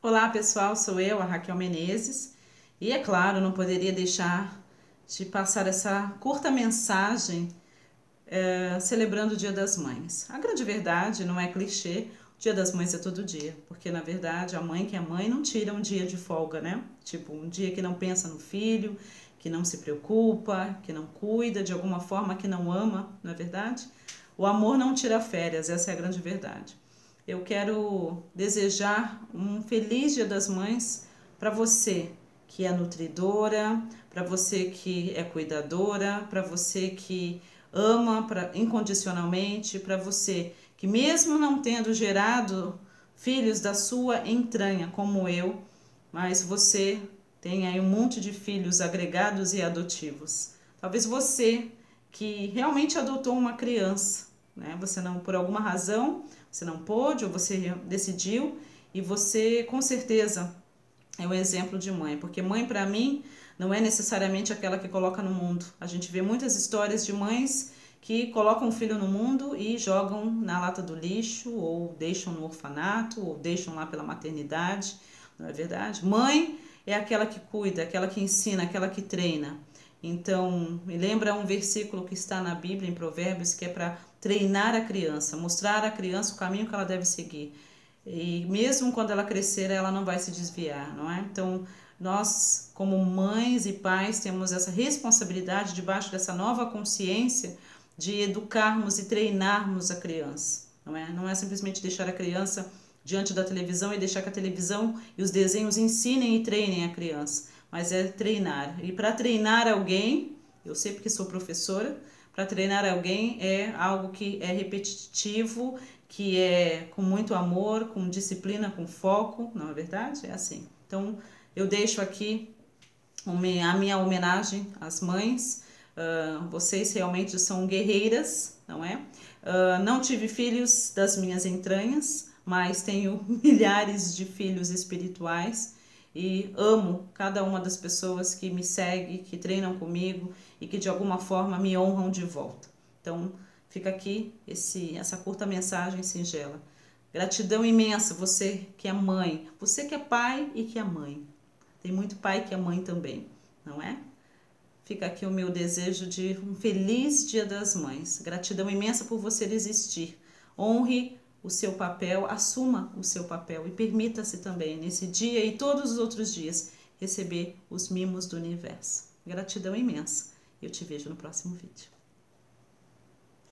Olá pessoal, sou eu, a Raquel Menezes, e é claro, não poderia deixar de passar essa curta mensagem é, celebrando o Dia das Mães. A grande verdade, não é clichê, o Dia das Mães é todo dia, porque na verdade a mãe que é mãe não tira um dia de folga, né? Tipo, um dia que não pensa no filho, que não se preocupa, que não cuida de alguma forma, que não ama, não é verdade? O amor não tira férias, essa é a grande verdade. Eu quero desejar um feliz Dia das Mães para você que é nutridora, para você que é cuidadora, para você que ama pra, incondicionalmente, para você que, mesmo não tendo gerado filhos da sua entranha, como eu, mas você tem aí um monte de filhos agregados e adotivos. Talvez você que realmente adotou uma criança, né? Você não, por alguma razão, você não pôde ou você decidiu e você com certeza é um exemplo de mãe, porque mãe para mim não é necessariamente aquela que coloca no mundo. A gente vê muitas histórias de mães que colocam um filho no mundo e jogam na lata do lixo ou deixam no orfanato ou deixam lá pela maternidade, não é verdade? Mãe é aquela que cuida, aquela que ensina, aquela que treina. Então, me lembra um versículo que está na Bíblia, em Provérbios, que é para treinar a criança, mostrar à criança o caminho que ela deve seguir. E mesmo quando ela crescer, ela não vai se desviar, não é? Então, nós, como mães e pais, temos essa responsabilidade, debaixo dessa nova consciência, de educarmos e treinarmos a criança, não é? Não é simplesmente deixar a criança diante da televisão e deixar que a televisão e os desenhos ensinem e treinem a criança mas é treinar. E para treinar alguém, eu sei porque sou professora, para treinar alguém é algo que é repetitivo, que é com muito amor, com disciplina, com foco, não é verdade? É assim. Então, eu deixo aqui a minha homenagem às mães. Uh, vocês realmente são guerreiras, não é? Uh, não tive filhos das minhas entranhas, mas tenho milhares de filhos espirituais e amo cada uma das pessoas que me seguem, que treinam comigo e que de alguma forma me honram de volta. Então, fica aqui esse, essa curta mensagem singela. Gratidão imensa, você que é mãe, você que é pai e que é mãe. Tem muito pai que é mãe também, não é? Fica aqui o meu desejo de um feliz Dia das Mães. Gratidão imensa por você existir. Honre o seu papel, assuma o seu papel e permita-se também, nesse dia e todos os outros dias, receber os mimos do universo. Gratidão imensa. Eu te vejo no próximo vídeo.